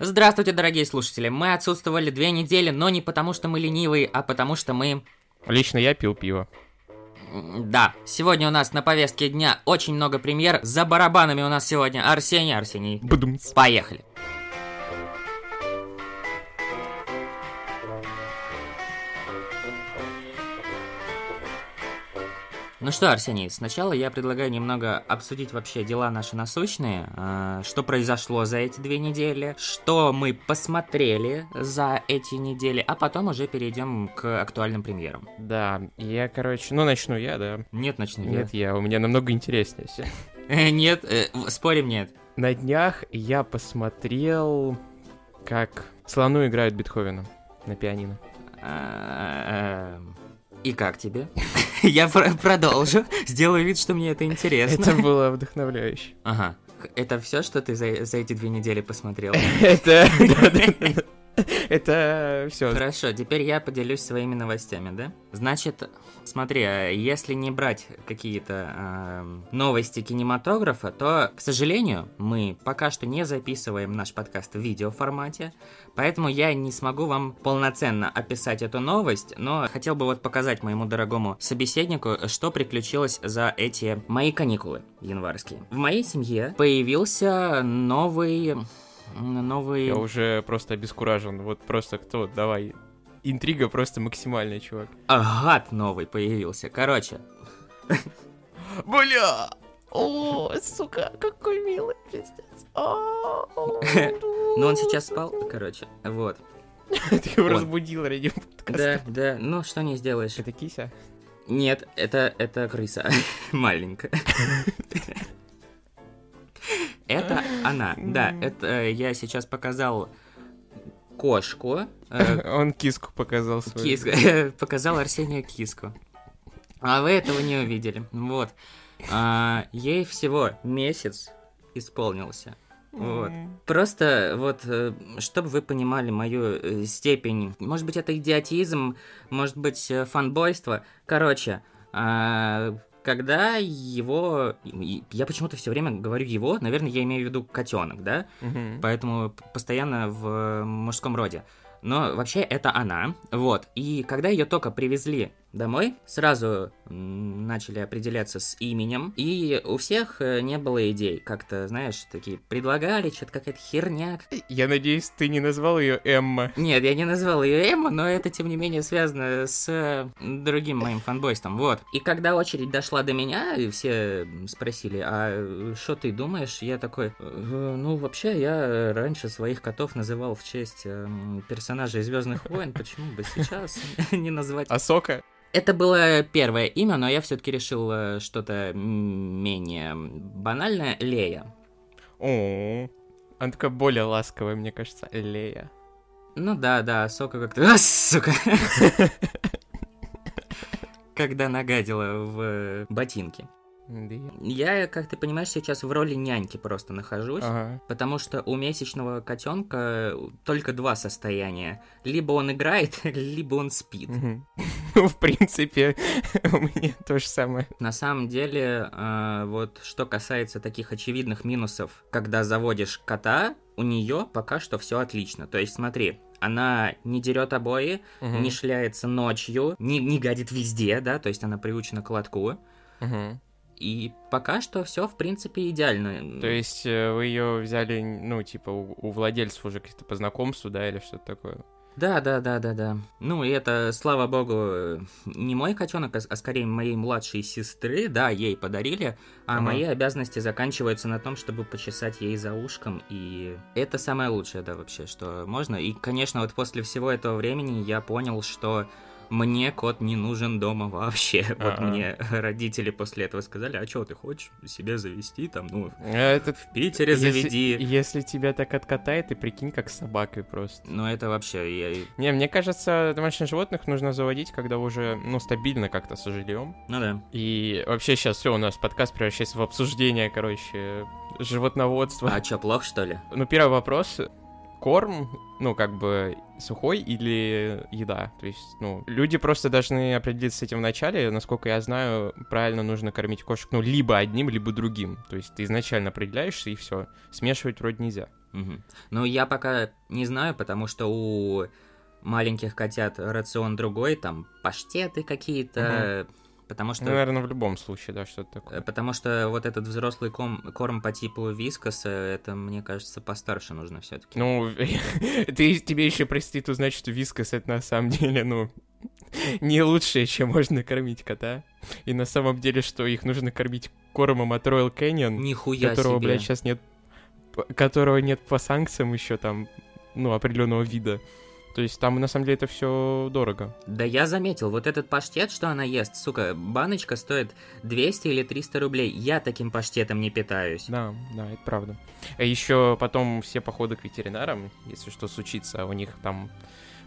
Здравствуйте, дорогие слушатели. Мы отсутствовали две недели, но не потому, что мы ленивые, а потому, что мы... Лично я пил пиво. Да, сегодня у нас на повестке дня очень много премьер. За барабанами у нас сегодня Арсений. Арсений, Бдумц. поехали. Ну что, Арсений, сначала я предлагаю немного обсудить вообще дела наши насущные, э, что произошло за эти две недели, что мы посмотрели за эти недели, а потом уже перейдем к актуальным премьерам. Да, я, короче, ну начну я, да. Нет, начни. я. Нет, я, у меня намного интереснее всё. Э, Нет, э, спорим, нет. На днях я посмотрел, как слону играют Бетховена на пианино. И как тебе? Я про- продолжу. Сделаю вид, что мне это интересно. Это было вдохновляюще. Ага. Это все, что ты за, за эти две недели посмотрел? Это... Это все. Хорошо, теперь я поделюсь своими новостями, да? Значит, смотри, а если не брать какие-то ам, новости кинематографа, то, к сожалению, мы пока что не записываем наш подкаст в видеоформате, поэтому я не смогу вам полноценно описать эту новость, но хотел бы вот показать моему дорогому собеседнику, что приключилось за эти мои каникулы январские. В моей семье появился новый... Новый... Я уже просто обескуражен. Вот просто кто, давай. Интрига просто максимальная, чувак. А, гад новый появился. Короче, Бля! О, сука, какой милый пиздец. ну он сейчас спал, короче, вот. Ты его разбудил ради подкаста. Да, да, ну что не сделаешь. Это кися? Нет, это, это крыса. Маленькая. Это она, да, это э, я сейчас показал кошку, э, Он киску показал свою. кис- показал Арсению киску. А вы этого не увидели. Вот. А, ей всего месяц исполнился. Вот. Просто вот, э, чтобы вы понимали мою степень, может быть, это идиотизм, может быть, фанбойство. Короче, а, когда его... Я почему-то все время говорю его, наверное, я имею в виду котенок, да? Мгм. поэтому постоянно в мужском роде. Но вообще это она, вот. И когда ее только привезли домой, сразу начали определяться с именем, и у всех э, не было идей. Как-то, знаешь, такие предлагали, что-то какая-то херня. Я надеюсь, ты не назвал ее Эмма. Нет, я не назвал ее Эмма, но это, тем не менее, связано с э, другим моим фанбойством, вот. И когда очередь дошла до меня, и все спросили, а что ты думаешь? Я такой, «Э, ну, вообще, я раньше своих котов называл в честь эм, персонажей Звездных войн, почему бы сейчас не назвать? Асока? Это было первое имя, но я все-таки решил э, что-то менее банальное, Лея. О, Она такая более ласковая, мне кажется, Лея. Ну да, да, Сока как-то... А, сука! Когда нагадила в э, ботинки. Я, как ты понимаешь, сейчас в роли няньки просто нахожусь. Ага. Потому что у месячного котенка только два состояния. Либо он играет, либо он спит. Ну, в принципе, у меня то же самое. На самом деле, э, вот что касается таких очевидных минусов, когда заводишь кота, у нее пока что все отлично. То есть, смотри, она не дерет обои, Мгм. не шляется ночью, не, не гадит везде, да, то есть она приучена к лотку. Мгм. И пока что все, в принципе, идеально. То есть э, вы ее взяли, ну, типа, у, у владельцев уже какие-то по знакомству, да, или что-то такое? Да, да, да, да, да. Ну, и это, слава богу, не мой котенок, а, а скорее моей младшей сестры, да, ей подарили, а Ага. мои обязанности заканчиваются на том, чтобы почесать ей за ушком, и это самое лучшее, да, вообще, что можно. И, конечно, вот после всего этого времени я понял, что мне кот не нужен дома вообще. Вот А-а. мне родители после этого сказали, а что ты хочешь себе завести там, ну, А Этот в Питере заведи. Если, если тебя так откатает, ты прикинь, как с собакой просто. Ну, это вообще, я... Не, мне кажется, домашних животных нужно заводить, когда уже, ну, стабильно как-то со жильем. ну да. И вообще сейчас все, у нас подкаст превращается в обсуждение, короче, животноводства. А что, плохо, что ли? Ну, первый вопрос. Корм, ну, как бы, сухой или еда? То есть, ну, люди просто должны определиться с этим в начале. Насколько я знаю, правильно нужно кормить кошек, ну, либо одним, либо другим. То есть ты изначально определяешься, и все. Смешивать вроде нельзя. Мгм. Ну, я пока не знаю, потому что у маленьких котят рацион другой, там паштеты какие-то, потому что... Наверное, в любом случае, да, что-то такое. э, Потому что вот этот взрослый ком- корм по типу вискоса, это, мне кажется, постарше нужно все-таки. Ну, ты, тебе еще простит узнать, что вискас это на самом деле, ну, не лучшее, чем можно кормить кота. И на самом деле, что их нужно кормить кормом от Royal Canyon, Нихуя которого, себе. блядь, сейчас нет, которого нет по санкциям еще там, ну, определенного вида. То есть там, на самом деле, это все дорого. Да я заметил, вот этот паштет, что она ест, сука, баночка стоит 200 или 300 рублей. Я таким паштетом не питаюсь. Да, да, это правда. А еще потом все походы к ветеринарам, если что случится, у них там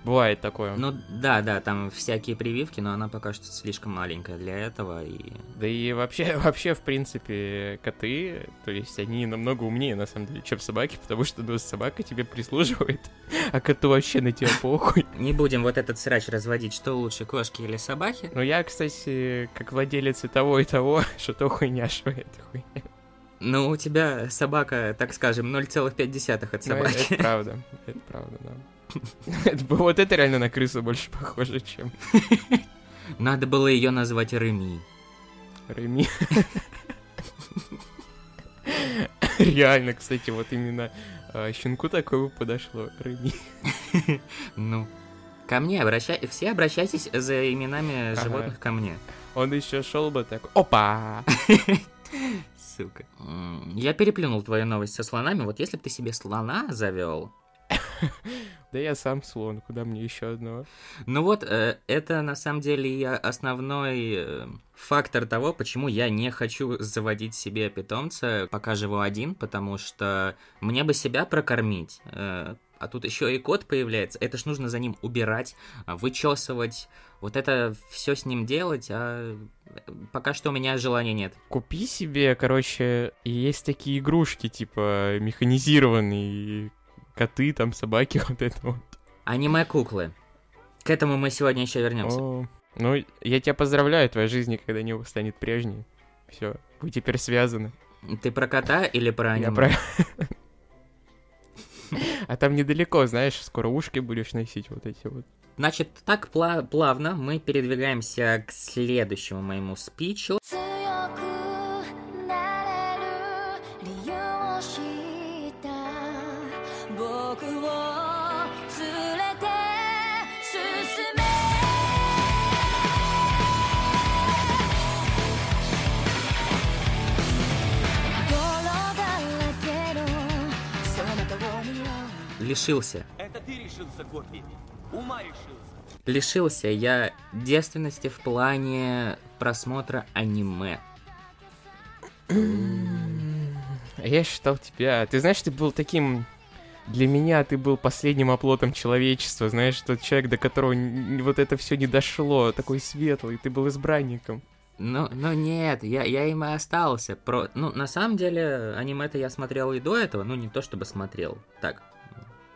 бывает такое. Ну да, да, там всякие прививки, но она пока что слишком маленькая для этого. И... Да и вообще, вообще, в принципе, коты, то есть они намного умнее, на самом деле, чем собаки, потому что, ну, собака тебе прислуживает, а коту вообще на тебя похуй. Не будем вот этот срач разводить, что лучше, кошки или собаки. Но я, кстати, как владелец и того, и того, что то хуйня, что это хуйня. Ну, у тебя собака, так скажем, 0,5 от Ну, собаки. Это правда, это правда, да. Вот это реально на крысу больше похоже, чем Надо было ее назвать Реми. Реми. Реально, кстати, вот именно а, щенку такое бы подошло. Реми. Ну, ко мне обращай... Все обращайтесь за именами Ага. животных ко мне. Он еще шел бы такой. Опа! Сука. Я переплюнул твою новость со слонами. Вот если бы ты себе слона завел, Да я сам слон, куда мне еще одного? Ну вот, э, это на самом деле и основной э, фактор того, почему я не хочу заводить себе питомца, пока живу один, потому что мне бы себя прокормить. э, а тут еще и кот появляется. Это ж нужно за ним убирать, а, вычесывать. Вот это все с ним делать, а пока что у меня желания нет. Купи себе, короче, есть такие игрушки, типа механизированные коты, там собаки, вот это вот. Аниме-куклы. К этому мы сегодня еще вернемся. О, ну, я тебя поздравляю, твоя жизнь никогда не станет прежней. Все, вы теперь связаны. Ты про кота или про аниме? Я про... А там недалеко, знаешь, скоро ушки будешь носить вот эти вот. Значит, так пла- плавно мы передвигаемся к следующему моему спичу. Лишился. Это ты решился, Гоппи. Ума решился. Лишился я девственности в плане просмотра аниме. Я считал тебя... Ты знаешь, ты был таким... Для меня ты был последним оплотом человечества, знаешь, тот человек, до которого вот это все не дошло, такой светлый, ты был избранником. Ну, ну нет, я, я им и остался. Про... Ну, на самом деле, аниме-то я смотрел и до этого, ну, не то чтобы смотрел. Так,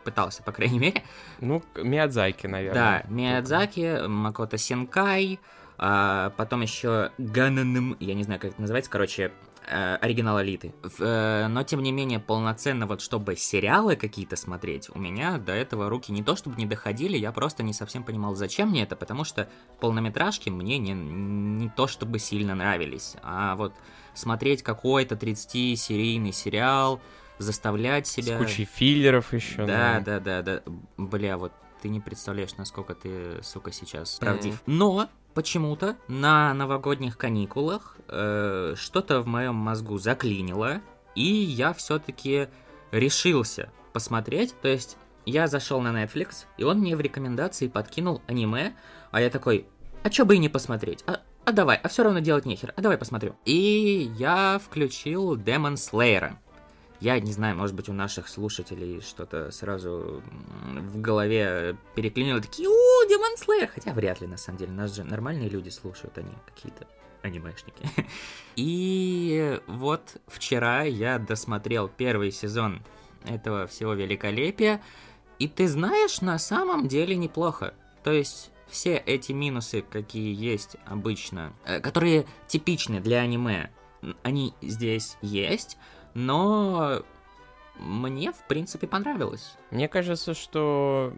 пытался, по крайней мере. Ну, Миядзаки, Да, наверное. Миядзаки, Макото Синкай, а потом еще Гананем, я не знаю, как это называется, короче, э, оригинал Алиты. Э, но, тем не менее, полноценно вот чтобы сериалы какие-то смотреть, у меня до этого руки не то чтобы не доходили, я просто не совсем понимал, зачем мне это, потому что полнометражки мне не, не то чтобы сильно нравились, а вот смотреть какой-то 30-серийный сериал, заставлять себя... С кучей филлеров еще. Да, ну. да, да, да. Бля, вот ты не представляешь, насколько ты, сука, сейчас правдив. Но почему-то на новогодних каникулах э, что-то в моем мозгу заклинило, и я все-таки решился посмотреть. То есть я зашел на Netflix, и он мне в рекомендации подкинул аниме, а я такой, а чё бы и не посмотреть? А, а давай, а все равно делать нехер, а давай посмотрю. И я включил Demon Slayer. Я не знаю, может быть, у наших слушателей что-то сразу в голове переклинило, такие, у, Slayer, хотя вряд ли, на самом деле, нас же нормальные люди слушают, они какие-то анимешники. И вот вчера я досмотрел первый сезон этого всего великолепия, и ты знаешь, на самом деле неплохо. То есть все эти минусы, какие есть обычно, э, которые типичны для аниме, они здесь есть, но мне, в принципе, понравилось. Мне кажется, что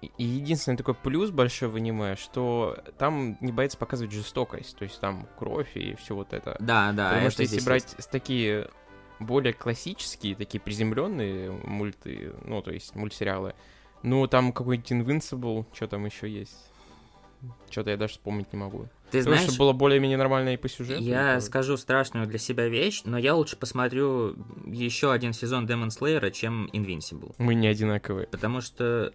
и- единственный такой плюс большой в аниме, что там не боится показывать жестокость, то есть там кровь и все вот это. Да, да. Потому что если брать есть. такие более классические, такие приземленные мульты, ну, то есть мультсериалы, ну, там какой-нибудь Invincible, что там еще есть? Что-то я даже вспомнить не могу. Ты Потому знаешь, что было более-менее нормально и по сюжету. я и скажу страшную для себя вещь, но я лучше посмотрю еще один сезон Demon Slayer, чем Invincible. Мы не одинаковые. Потому что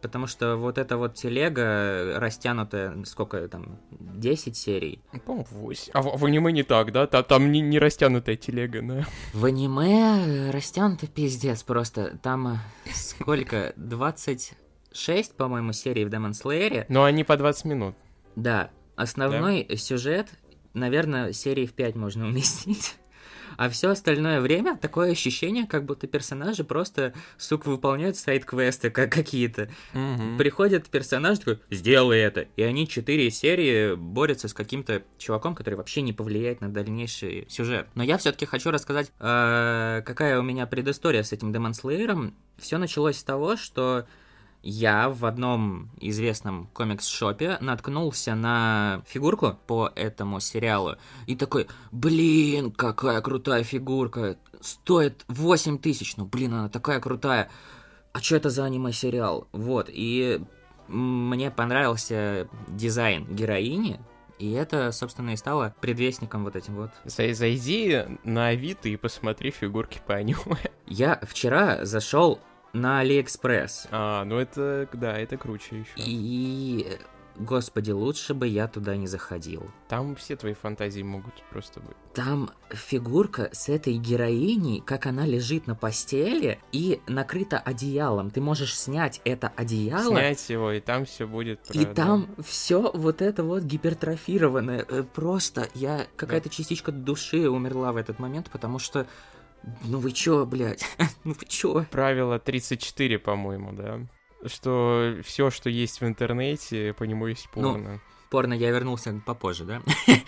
Потому что вот эта вот телега, растянутая, сколько там, 10 серий. По-моему, 8. А в, в аниме не так, да? Та- Там не, не растянутая телега, да? В аниме растянуто пиздец просто. Там э, сколько? 26, по-моему, серий в Demon Slayer. Но они по 20 минут. Да, основной сюжет, наверное, серии в 5 можно уместить. А все остальное время такое ощущение, как будто персонажи просто, сука, выполняют сайт-квесты как какие-то. Мгм. Приходит персонаж такой, сделай это. И они четыре серии борются с каким-то чуваком, который вообще не повлияет на дальнейший сюжет. Но я все-таки хочу рассказать, э, какая у меня предыстория с этим Demon Slayer. Все началось с того, что я в одном известном комикс-шопе наткнулся на фигурку по этому сериалу и такой, блин, какая крутая фигурка, стоит 8 тысяч, ну блин, она такая крутая, а что это за аниме-сериал? Вот, и мне понравился дизайн героини, и это, собственно, и стало предвестником вот этим вот. Зай- Зайди на Авито и посмотри фигурки по аниме. Я вчера зашел на Алиэкспресс, А, ну это, да, это круче еще. и, господи, лучше бы я туда не заходил. Там все твои фантазии могут просто быть. Там фигурка с этой героиней, как она лежит на постели и накрыта одеялом. Ты можешь снять это одеяло, Снять его, и там все будет. и про- там все вот это вот гипертрофированное. Э, Просто я какая-то частичка души умерла в этот момент, потому что ну вы чё, блядь? ну вы чё? Правило 34, по-моему, да? Что все, что есть в интернете, по нему есть Ну, порно. Порно я вернулся попозже, да?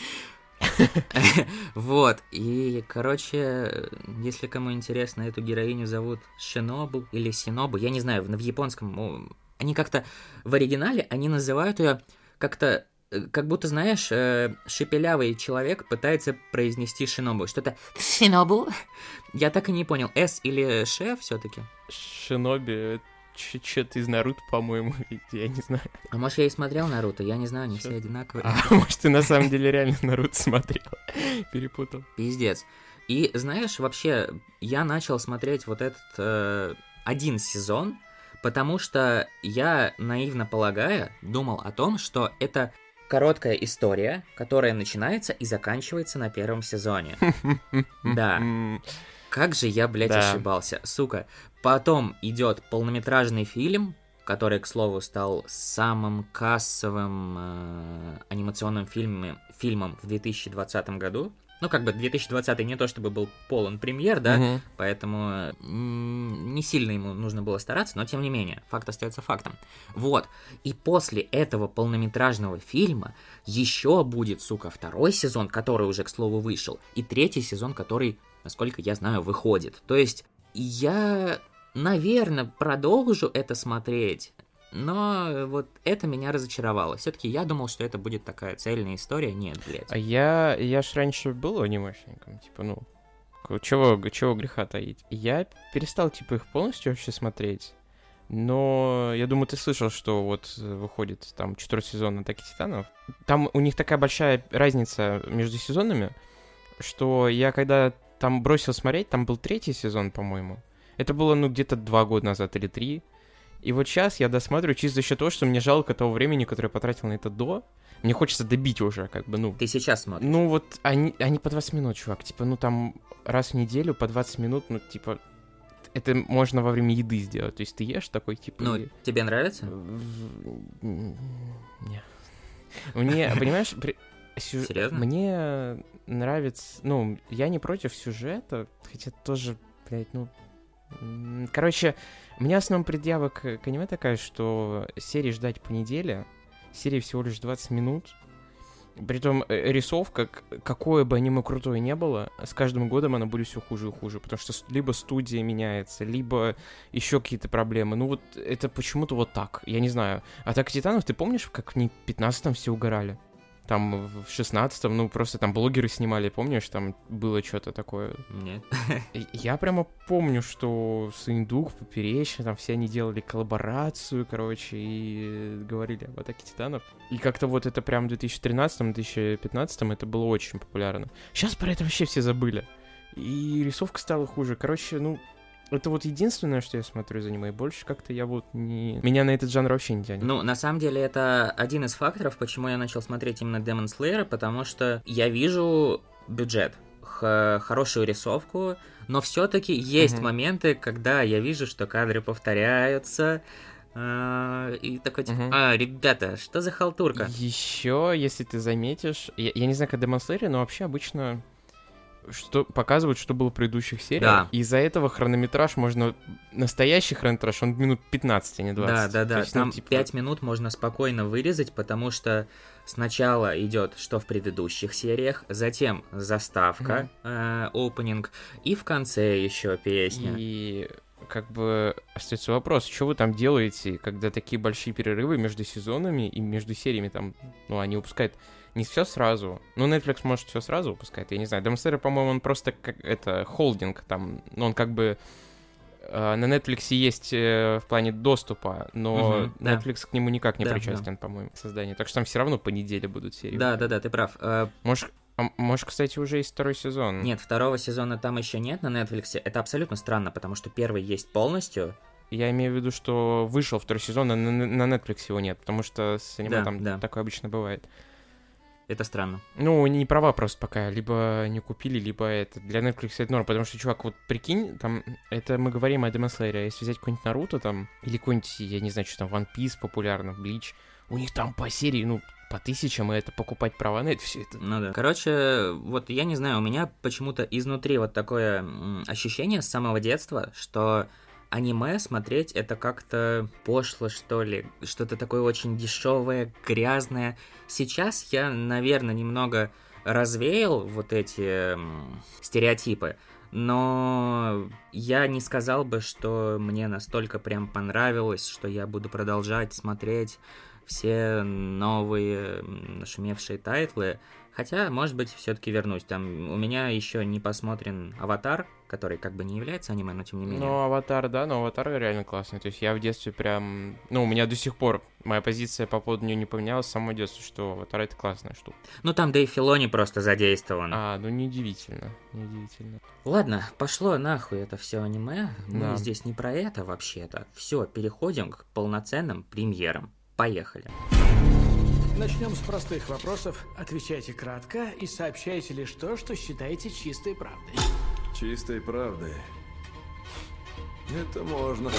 Вот, и, короче, если кому интересно, эту героиню зовут Шинобу или Синобу, я не знаю, в японском, ну, они как-то, в оригинале они называют ее как-то, как будто, знаешь, э, шепелявый человек пытается произнести Шинобу, что-то Шинобу? Я так и не понял, С или Ш все-таки? Шиноби, что-то из Наруто, по-моему, я не знаю. А может, я и смотрел Наруто, я не знаю, они все одинаковые. А может, ты на самом деле реально Наруто смотрел? Перепутал. Пиздец. И знаешь, вообще, я начал смотреть вот этот э, один сезон, потому что я, наивно полагая, думал о том, что это короткая история, которая начинается и заканчивается на первом сезоне. Да. Как же я, блядь, Да. ошибался. Сука. Потом идет полнометражный фильм, который, к слову, стал самым кассовым э, анимационным фильме- фильмом в 2020 году. Ну, как бы 2020 не то чтобы был полон премьер, да, мгм. поэтому не сильно ему нужно было стараться, но тем не менее, факт остается фактом. Вот. И после этого полнометражного фильма еще будет, сука, второй сезон, который уже, к слову, вышел, и третий сезон, который, насколько я знаю, выходит. То есть я, наверное, продолжу это смотреть. Но вот это меня разочаровало. Все-таки я думал, что это будет такая цельная история. Нет, блядь. А я, я ж раньше был анимешником, типа, ну, чего, чего греха таить. Я перестал, типа, их полностью вообще смотреть. Но я думаю, ты слышал, что вот э, выходит там четвертый сезон Атаки Титанов. Там у них такая большая разница между сезонами, что я когда там бросил смотреть, там был третий сезон, по-моему. Это было, ну, где-то два года назад или три. И вот сейчас я досматриваю чисто за счет того, что мне жалко того времени, которое я потратил на это до. Мне хочется добить уже, как бы, ну, Ты сейчас смотришь. ну вот они, они по 20 минут, чувак. Типа, ну там раз в неделю по 20 минут, ну типа, это можно во время еды сделать. То есть ты ешь такой, типа... Ну, и- тебе нравится? В- Не. Мне, понимаешь, при- Серьезно? Мне нравится... Ну, я не против сюжета, хотя тоже, блядь, ну... Короче, у меня основная предъява к, к аниме такая, что серии ждать по неделе, серии всего лишь 20 минут, Притом э, рисовка, какое бы аниме крутое не было, с каждым годом она будет все хуже и хуже, потому что либо студия меняется, либо еще какие-то проблемы. Ну вот это почему-то вот так, я не знаю. Атака Титанов, ты помнишь, как в ней 15-м все угорали? Там в 16-м, ну просто там блогеры снимали, помнишь, там было что-то такое. Нет. Я прямо помню, что Сындук, Поперечный, там все они делали коллаборацию, короче, и говорили об Атаке Титанов. И как-то вот это прям в 2013-2015 это было очень популярно. Сейчас про это вообще все забыли. И рисовка стала хуже. Короче, ну, это вот единственное, что я смотрю за аниме, и больше как-то я вот не... Меня на этот жанр вообще не тянет. Ну, на самом деле, это один из факторов, почему я начал смотреть именно Demon Slayer, потому что я вижу бюджет, хорошую рисовку, но все-таки есть Мгм. моменты, когда я вижу, что кадры повторяются, а, и такой типа, Мгм. а, ребята, что за халтурка? Еще, если ты заметишь, я, я не знаю, как Demon Slayer, но вообще обычно что показывают, что было в предыдущих сериях. Да. И из-за этого хронометраж можно... Настоящий хронометраж, он минут 15, а не 20. Да, да, да. есть, ну, Там типа, 5 минут можно спокойно вырезать, потому что сначала идет что в предыдущих сериях, затем заставка, э, опенинг, и в конце еще песня. И как бы остается вопрос, что вы там делаете, когда такие большие перерывы между сезонами и между сериями там, ну, они выпускают не все сразу. Ну, Netflix может все сразу выпускает, я не знаю. Slayer, по-моему, он просто как это холдинг там, ну, он как бы э, на Netflix есть э, в плане доступа, но да. Netflix к нему никак не Да, причастен, по-моему, к созданию. Так что там все равно по неделе будут серии. Да, да, да, ты прав. Э, Может, а может, кстати, уже есть второй сезон. Нет, второго сезона там еще нет на Netflix. Это абсолютно странно, потому что первый есть полностью. Я имею в виду, что вышел второй сезон, а на, на Netflix его нет, потому что с аниме Да, там да. такое обычно бывает. Это странно. Ну, не права просто пока, либо не купили, либо это. Для Netflix это норм, потому что, чувак, вот прикинь, там, это мы говорим о Slayer, а если взять какой-нибудь Наруто там, или какой-нибудь, я не знаю, что там, One Piece популярно, Bleach, у них там по серии, ну, по тысячам, и это покупать права на это все это. Ну да. Короче, вот я не знаю, у меня почему-то изнутри вот такое ощущение с самого детства, что аниме смотреть это как-то пошло, что ли, что-то такое очень дешевое, грязное. Сейчас я, наверное, немного развеял вот эти м, стереотипы, но я не сказал бы, что мне настолько прям понравилось, что я буду продолжать смотреть все новые нашумевшие тайтлы. Хотя, может быть, все-таки вернусь. Там у меня еще не посмотрен Аватар, который как бы не является аниме, но тем не менее. Ну, Аватар, да, но Аватар реально классный. То есть я в детстве прям... Ну, у меня до сих пор моя позиция по поводу нее не поменялась с самого детства, что Аватар — это классная штука. Ну там Дэйв Филони просто задействован. А, ну неудивительно, неудивительно. Ладно, пошло нахуй это все аниме. Мы Да. здесь не про это вообще-то. Все, переходим к полноценным премьерам. Поехали. Начнем с простых вопросов. Отвечайте кратко и сообщайте лишь то, что считаете чистой правдой. Чистой правды. Это можно.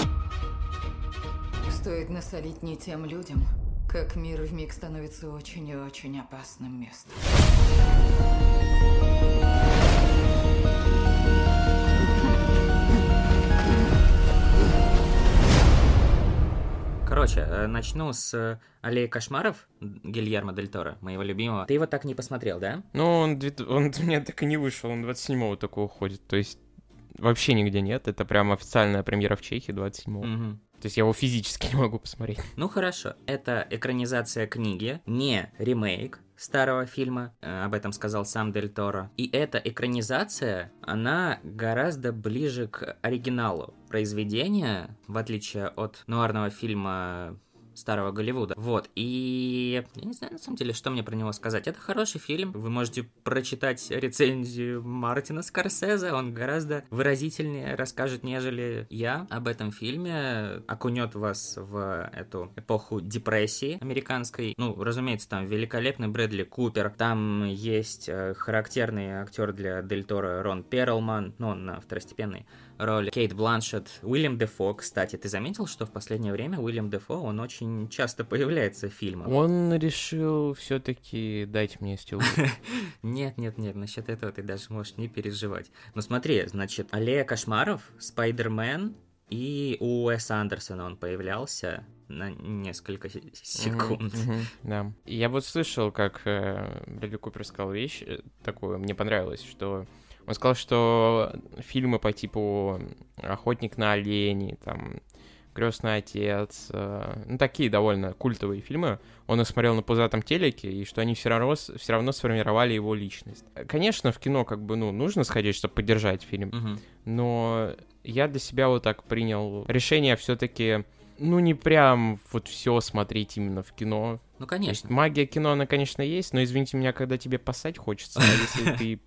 Стоит насолить не тем людям, как мир вмиг становится очень и очень опасным местом. Короче, э, начну с э, Аллеи кошмаров Гильермо Дель Торо, моего любимого. Ты его так не посмотрел, да? Ну, он, он у меня так и не вышел, он 27-го такого уходит. То есть вообще нигде нет. Это прям официальная премьера в Чехии 27-го. Мгм. То есть я его физически не могу посмотреть. Ну хорошо, это экранизация книги, не ремейк старого фильма, э, об этом сказал сам Дель Торо. И эта экранизация, она гораздо ближе к оригиналу произведения, в отличие от нуарного фильма старого Голливуда. Вот, и я не знаю, на самом деле, что мне про него сказать. Это хороший фильм, вы можете прочитать рецензию Мартина Скорсезе, он гораздо выразительнее расскажет, нежели я об этом фильме, окунет вас в эту эпоху депрессии американской. Ну, разумеется, там великолепный Брэдли Купер, там есть э, характерный актер для Дель Торо Рон Перлман, ну, он на второстепенной роли, Кейт Бланшет, Уильям Дефо, кстати, ты заметил, что в последнее время Уильям Дефо, он очень часто появляется в фильмах? Он решил все-таки дать мне стил. Нет, нет, нет, насчет этого ты даже можешь не переживать. Ну смотри, значит, Аллея кошмаров, Спайдермен И у Уэса Андерсона он появлялся на несколько се- секунд. Мгм, мгм, Да. Я вот слышал, как э, Брэдли Купер сказал вещь э, такую, мне понравилось, что он сказал, что фильмы по типу «Охотник на оленей», там, «Крестный отец», э, ну, такие довольно культовые фильмы, он их смотрел на пузатом телеке, и что они все равно, все равно сформировали его личность. Конечно, в кино как бы, ну, нужно сходить, чтобы поддержать фильм, Мгм. но я для себя вот так принял решение все-таки, ну, не прям вот все смотреть именно в кино. Ну, То есть конечно. магия кино, она, конечно, есть, но извините меня, когда тебе поссать хочется, а если ты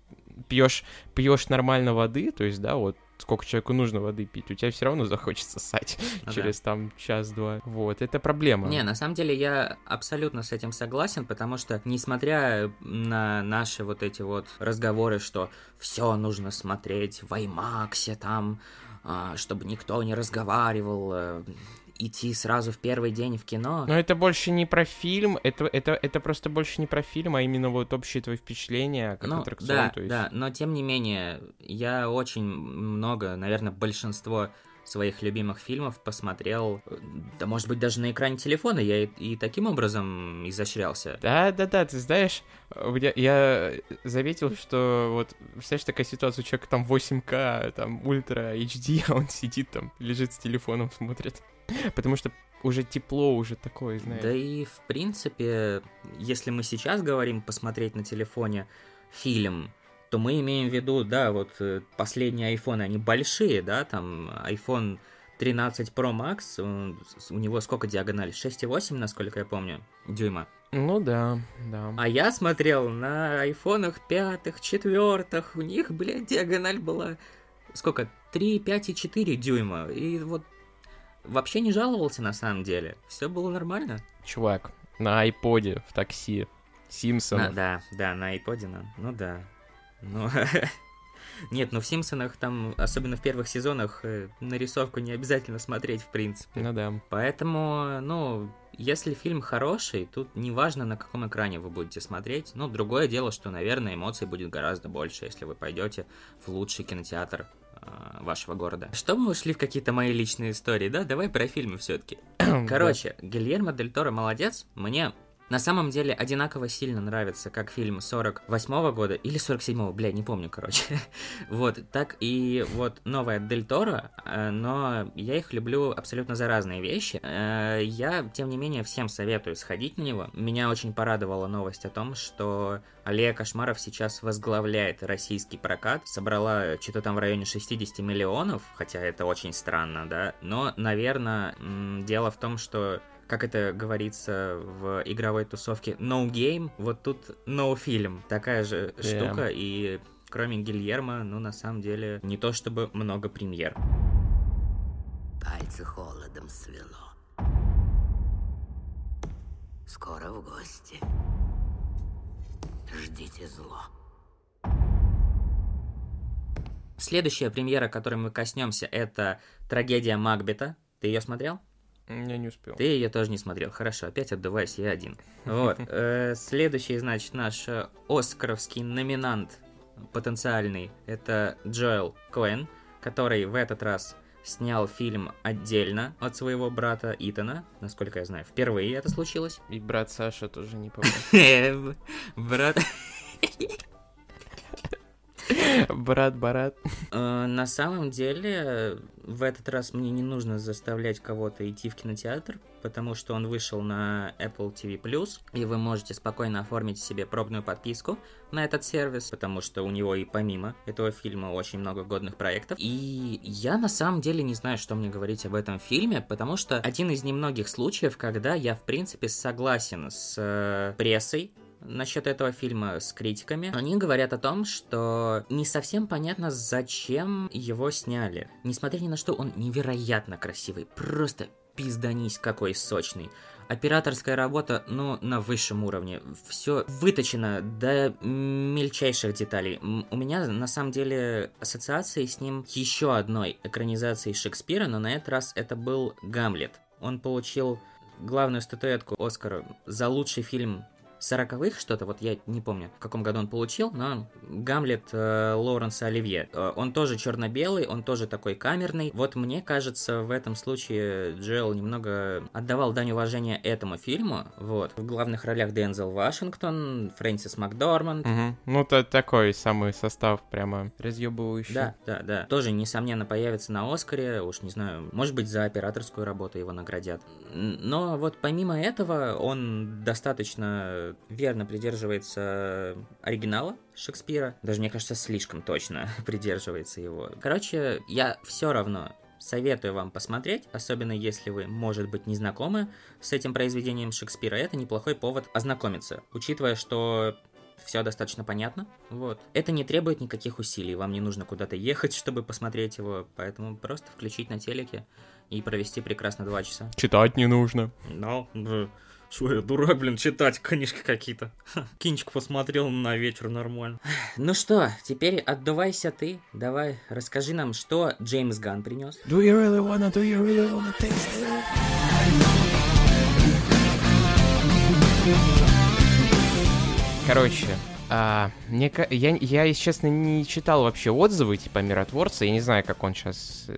пьешь пьешь нормально воды, то есть, да, вот сколько человеку нужно воды пить, у тебя все равно захочется ссать Ну да. через там час-два. Вот, это проблема. Не, на самом деле я абсолютно с этим согласен, потому что, несмотря на наши вот эти вот разговоры, что все нужно смотреть в IMAX, там, а, чтобы никто не разговаривал, э, идти сразу в первый день в кино. Но это больше не про фильм, это, это, это просто больше не про фильм, а именно вот общие твои впечатления, как Ну, аттракцион. да, то есть... да, но тем не менее, я очень много, наверное, большинство своих любимых фильмов посмотрел, да, может быть, даже на экране телефона, я и, и таким образом изощрялся. Да, да, да, ты знаешь, меня- я заметил, что вот, представляешь, такая ситуация, у человека там 8К, там ультра HD, а он сидит там, лежит с телефоном, смотрит. Потому что уже тепло, уже такое, знаешь. Да и, в принципе, если мы сейчас говорим посмотреть на телефоне фильм, то мы имеем в виду, да, вот э, последние айфоны, они большие, да, там iPhone 13 Pro Max, у него сколько диагональ? 6,8, насколько я помню, дюйма. Ну да, да. А я смотрел на айфонах пятых, четвертых, у них, блядь, диагональ была сколько? 3, 5 и 4 дюйма. И вот вообще не жаловался на самом деле. Все было нормально. Чувак, на айподе в такси, Симпсонов. да, да, на iPod, на- ну да. Ну, нет, ну в Симпсонах там, особенно в первых сезонах, э, нарисовку не обязательно смотреть, в принципе. Ну да. Поэтому, ну, если фильм хороший, тут неважно, на каком экране вы будете смотреть. Ну, другое дело, что, наверное, эмоций будет гораздо больше, если вы пойдете в лучший кинотеатр вашего города. Что мы ушли в какие-то мои личные истории, да? Давай про фильмы все-таки. Короче, Гильермо Дель Торо молодец. Мне на самом деле одинаково сильно нравится как фильм 48 года или 47-го, бля, не помню, короче. вот, так и вот новая Дель Торо, э, но я их люблю абсолютно за разные вещи. Э, я, тем не менее, всем советую сходить на него. Меня очень порадовала новость о том, что Алия Кошмаров сейчас возглавляет российский прокат, собрала что-то там в районе 60 миллионов, хотя это очень странно, да, но, наверное, дело в том, что как это говорится в игровой тусовке, no game, вот тут no film. Такая же Да. штука, и кроме Гильермо, ну, на самом деле, не то чтобы много премьер. Пальцы холодом свело. Скоро в гости. Ждите зло. Следующая премьера, которой мы коснемся, это трагедия Макбета. Ты ее смотрел? Я не успел. Ты ее тоже не смотрел. Хорошо, опять отдуваюсь я один. Вот. э, Следующий, значит, наш э, оскаровский номинант потенциальный, это Джоэл Коэн, который в этот раз снял фильм отдельно от своего брата Итана, насколько я знаю. Впервые это случилось. И брат Саша тоже не попал. Брат... Брат, брат. Э, На самом деле, в этот раз мне не нужно заставлять кого-то идти в кинотеатр, потому что он вышел на Apple TV+, и вы можете спокойно оформить себе пробную подписку на этот сервис, потому что у него и помимо этого фильма очень много годных проектов. И я на самом деле не знаю, что мне говорить об этом фильме, потому что один из немногих случаев, когда я, в принципе, согласен с э, прессой, насчет этого фильма с критиками. Они говорят о том, что не совсем понятно, зачем его сняли. Несмотря ни на что, он невероятно красивый. Просто пизданись какой сочный. Операторская работа, ну, на высшем уровне. Все выточено до мельчайших деталей. У меня, на самом деле, ассоциации с ним еще одной экранизацией Шекспира, но на этот раз это был Гамлет. Он получил главную статуэтку Оскара за лучший фильм сороковых что-то, вот я не помню, в каком году он получил, но Гамлет э, Лоуренса Оливье. Э, он тоже черно-белый, он тоже такой камерный. Вот мне кажется, в этом случае Джоэл немного отдавал дань уважения этому фильму. Вот. В главных ролях Дензел Вашингтон, Фрэнсис Макдорманд. Мгм. Ну, то такой самый состав прямо разъебывающий. Да, да, да. Тоже, несомненно, появится на Оскаре, уж не знаю, может быть, за операторскую работу его наградят. Но вот помимо этого, он достаточно верно придерживается оригинала Шекспира. Даже, мне кажется, слишком точно придерживается его. Короче, я все равно советую вам посмотреть, особенно если вы, может быть, не знакомы с этим произведением Шекспира. Это неплохой повод ознакомиться, учитывая, что все достаточно понятно. Вот. Это не требует никаких усилий. Вам не нужно куда-то ехать, чтобы посмотреть его. Поэтому просто включить на телеке и провести прекрасно два часа. Читать не нужно. Ну, что я, дурак, блин, читать книжки какие-то. Кинчик посмотрел на вечер нормально. Ну что, теперь отдувайся ты. Давай, расскажи нам, что Джеймс Ган принес. Do you really wanna, do you really wanna taste it? Короче, а, мне, я, я, если честно, не читал вообще отзывы типа Миротворца, я не знаю, как он сейчас...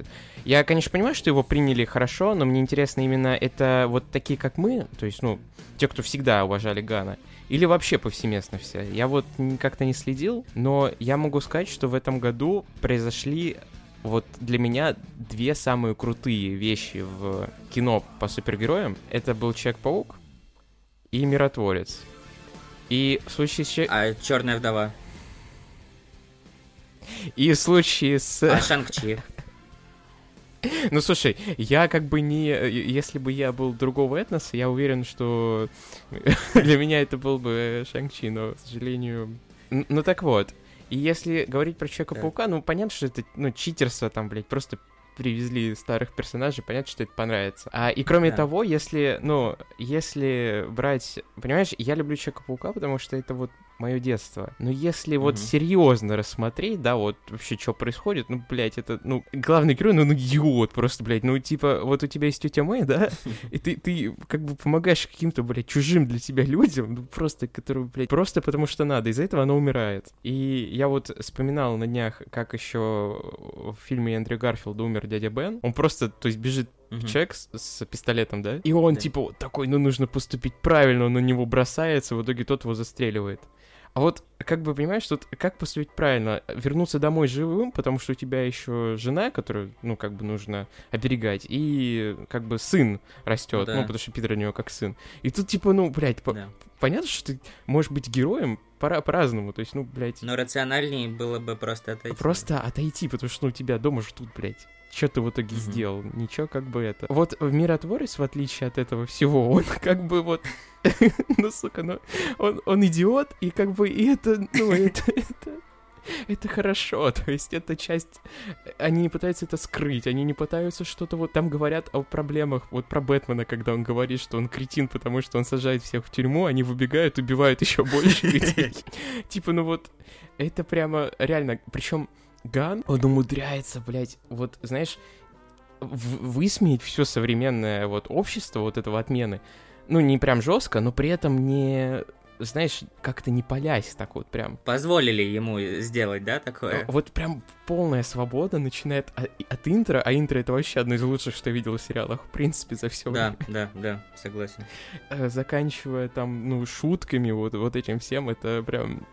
Я, конечно, понимаю, что его приняли хорошо, но мне интересно именно это вот такие, как мы, то есть, ну, те, кто всегда уважали Гана, или вообще повсеместно все. Я вот как-то не следил, но я могу сказать, что в этом году произошли вот для меня две самые крутые вещи в кино по супергероям. Это был Человек-паук и Миротворец. И в случае с... А Черная вдова. И в случае с... А Шанг-Чи. Ну, слушай, я как бы не... Если бы я был другого этноса, я уверен, что для меня это был бы Шанг-Чи, но, к сожалению... Ну, так вот. И если говорить про Человека-паука, ну, понятно, что это, ну, читерство там, блядь, просто привезли старых персонажей, понятно, что это понравится. А, и кроме Да. того, если, ну, если брать... Понимаешь, я люблю Человека-паука, потому что это вот мое детство. Но если вот Мгм. серьезно рассмотреть, да, вот вообще что происходит, ну, блядь, это, ну, главный герой, ну, ну, идиот просто, блядь, ну, типа, вот у тебя есть тетя Мэй, да, и ты, ты как бы помогаешь каким-то, блядь, чужим для тебя людям, ну, просто, которые, блядь, просто потому что надо, из-за этого она умирает. И я вот вспоминал на днях, как еще в фильме Эндрю Гарфилда умер дядя Бен, он просто, то есть, бежит Мгм. человек с, с пистолетом, да? И он, Да. типа, вот такой, ну, нужно поступить правильно, он на него бросается, в итоге тот его застреливает. А вот, как бы, понимаешь, тут как поступить правильно? Вернуться домой живым, потому что у тебя еще жена, которую, ну, как бы нужно оберегать, и как бы сын растет, Да. ну, потому что Питер у него как сын. И тут, типа, ну, блядь, по- Да. понятно, что ты можешь быть героем пора по-разному, то есть, ну, блядь, Но рациональнее было бы просто отойти. Просто отойти, потому что ну, тебя дома ждут, блядь. Что ты в итоге Мгм. сделал? Ничего, как бы это. Вот в Миротворец, в отличие от этого всего, он как бы вот... ну, сука, ну, он, он идиот, и как бы, и это, ну, это, это, это хорошо, то есть это часть... Они не пытаются это скрыть, они не пытаются что-то вот... Там говорят о проблемах, вот про Бэтмена, когда он говорит, что он кретин, потому что он сажает всех в тюрьму, они выбегают, убивают еще больше людей. Типа, ну вот, это прямо реально... Причем Ган, он умудряется, блядь, вот, знаешь, высмеять все современное вот общество вот этого отмены. Ну, не прям жестко, но при этом не, знаешь, как-то не палясь так вот прям. Позволили ему сделать, да, такое? Вот прям полная свобода начинает о- от интро, а интро это вообще одно из лучших, что я видел в сериалах, в принципе, за все Да, да, да, согласен. заканчивая там, ну, шутками, вот, вот этим всем, это прям...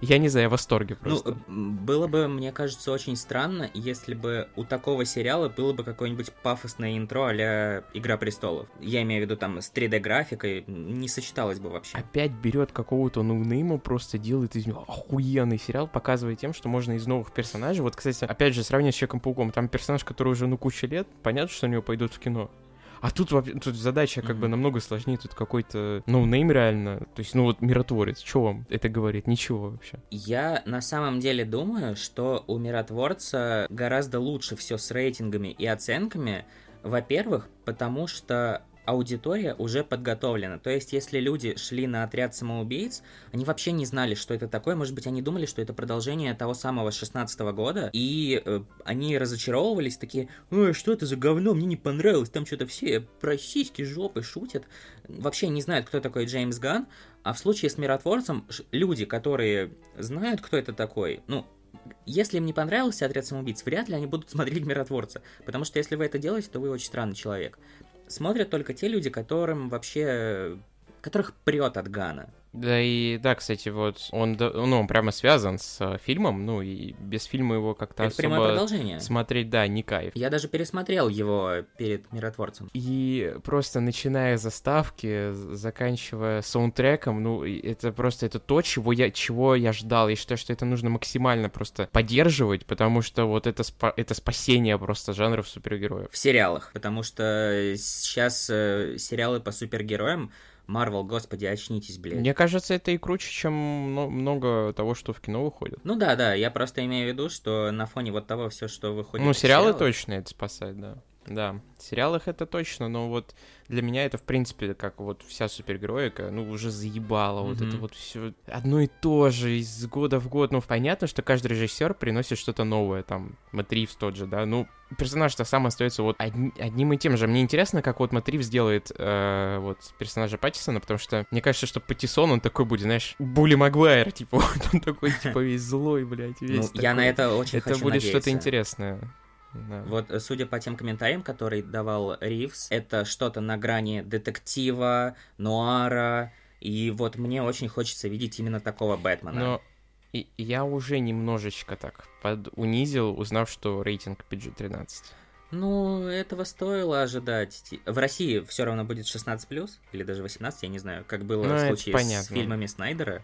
Я не знаю, я в восторге просто. Ну, было бы, мне кажется, очень странно, если бы у такого сериала было бы какое-нибудь пафосное интро а «Игра престолов». Я имею в виду там с 3D-графикой, не сочеталось бы вообще. опять берет какого-то ноунейма, просто делает из него охуенный сериал, показывая тем, что можно из новых персонажей. Вот, кстати, опять же, сравнение с Человеком-пауком. Там персонаж, который уже, ну, куча лет, понятно, что у него пойдут в кино. А тут, вообще- тут задача как бы намного сложнее. Тут какой-то no-name реально. То есть, ну вот миротворец. Что вам это говорит? Ничего вообще. Я на самом деле думаю, что у миротворца гораздо лучше все с рейтингами и оценками. Во-первых, потому что аудитория уже подготовлена. То есть, если люди шли на отряд самоубийц, они вообще не знали, что это такое. Может быть, они думали, что это продолжение того самого 16 года, и э, они разочаровывались, такие, «Ой, что это за говно, мне не понравилось, там что-то все про сиськи, жопы шутят. Вообще не знают, кто такой Джеймс Ган. А в случае с миротворцем, люди, которые знают, кто это такой, ну, если им не понравился отряд самоубийц, вряд ли они будут смотреть миротворца. Потому что если вы это делаете, то вы очень странный человек. Смотрят только те люди, которым вообще... которых прет от Гана. Да и да, кстати, вот он, ну, он прямо связан с э, фильмом, ну и без фильма его как-то это прямое особо продолжение. смотреть, да, не кайф. Я даже пересмотрел его перед миротворцем. И просто начиная заставки, заканчивая саундтреком, ну, это просто это то, чего я, чего я ждал. Я считаю, что это нужно максимально просто поддерживать, потому что вот это, спа- это спасение просто жанров супергероев. В сериалах, потому что сейчас э, сериалы по супергероям Марвел, господи, очнитесь, блядь. Мне кажется, это и круче, чем мно- много того, что в кино выходит. Ну да, да, я просто имею в виду, что на фоне вот того все, что выходит. Ну, сериалы сериалах, точно это спасает, да. Да, в сериалах это точно, но вот для меня это, в принципе, как вот вся супергероика, ну, уже заебало, вот Мгм. это вот все одно и то же из года в год. Ну, понятно, что каждый режиссер приносит что-то новое, там, Матривс тот же, да, ну, персонаж-то сам остается вот одни- одним и тем же. Мне интересно, как вот Матривс сделает э, вот персонажа Паттисона, потому что мне кажется, что Паттисон, он такой будет, знаешь, Були Магуайр, типа, вот он такой, типа, весь злой, блядь, Ну, весь я на такой. это очень Это хочу будет что-то интересное. Да. Вот, э, судя по тем комментариям, которые давал Ривз, это что-то на грани детектива, нуара, и вот мне очень хочется видеть именно такого Бэтмена. Но и- я уже немножечко так подунизил, узнав, что рейтинг PG-13. Ну, этого стоило ожидать. В России все равно будет 16+, или даже 18, я не знаю, как было Ну, в случае с фильмами Снайдера.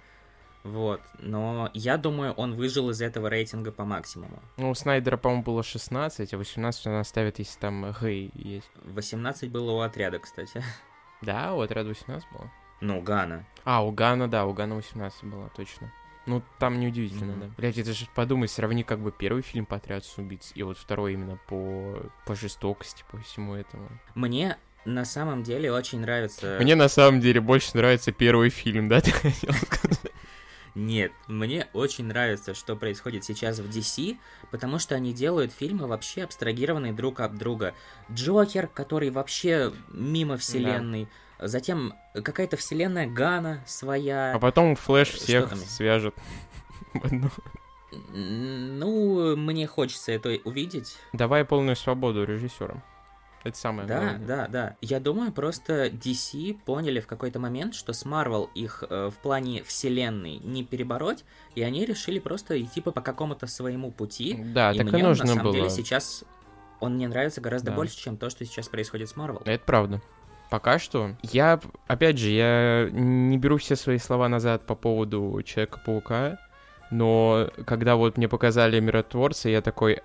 Вот, но я думаю, он выжил из этого рейтинга по максимуму. Ну, у Снайдера, по-моему, было 16, а 18 она ставит, если там гей есть. 18 было у отряда, кстати. Да, у отряда 18 было. Ну, Гана. А, у Гана, да, у Гана 18 было, точно. Ну, там неудивительно, Мгм. да. Блять, это же подумай, сравни как бы первый фильм по отряду убийц, и вот второй именно по, по жестокости, по всему этому. Мне на самом деле очень нравится... Мне на самом деле больше нравится первый фильм, да, ты хотел сказать? Нет, мне очень нравится, что происходит сейчас в DC, потому что они делают фильмы вообще абстрагированные друг от друга. Джокер, который вообще мимо вселенной. Затем какая-то вселенная Гана своя. А потом Флэш всех свяжет в одну. М, Ну, мне хочется это увидеть. Давай полную свободу режиссерам. Это самое Да, главное. да, да. Я думаю, просто DC поняли в какой-то момент, что с Marvel их э, в плане вселенной не перебороть, и они решили просто идти по какому-то своему пути. Да, и так мне и он, нужно на самом было. деле сейчас он мне нравится гораздо Да. больше, чем то, что сейчас происходит с Marvel. Это правда. Пока что. Я, опять же, я не беру все свои слова назад по поводу Человека-паука, но когда вот мне показали Миротворца, я такой,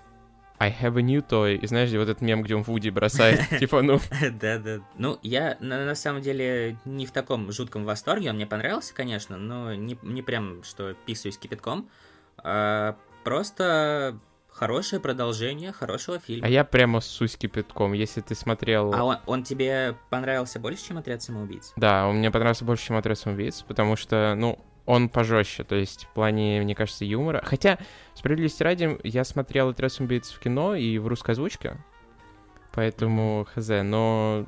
I have a new toy. И знаешь, вот этот мем, где он Вуди бросает, типа, ну, Да, да. Ну, я на, самом деле не в таком жутком восторге. Он мне понравился, конечно, но не, прям, что писаюсь кипятком. А, просто хорошее продолжение хорошего фильма. а я прямо ссусь кипятком. Если ты смотрел... А он, он тебе понравился больше, чем отряд самоубийц? Да, он мне понравился больше, чем «Отряд самоубийц», потому что, ну, он пожестче, то есть в плане, мне кажется, юмора. Хотя, справедливости ради, я смотрел «Отряд самоубийц» в кино и в русской озвучке, поэтому хз, но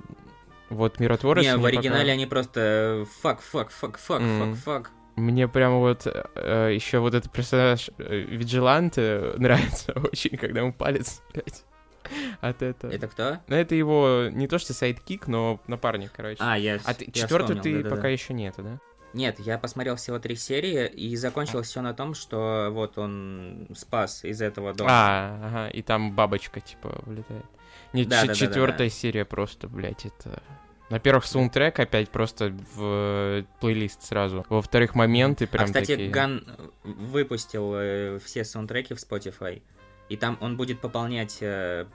вот «Миротворец» не, в оригинале пока- они просто fuck, fuck, fuck, fuck, Мгм. fuck, fuck. Мне прямо вот еще вот этот персонаж э, Vigilante нравится очень, когда ему палец, блядь, от этого. Это кто? Ну, это его не то что sidekick, но напарник, короче. А, я А ты, я четвертую вспомнил, ты да-да-да. пока еще нету, да? Нет, я посмотрел всего три серии, и закончилось все на том, что вот он спас из этого дома. А, ага, и там бабочка, типа, вылетает. Не, Да, да, да, да, четвертая серия просто, блядь, это... Во-первых, саундтрек опять просто в э, плейлист сразу. Во-вторых, моменты прям а, кстати, такие... Ган выпустил э, все саундтреки в Spotify. И там он будет пополнять, э,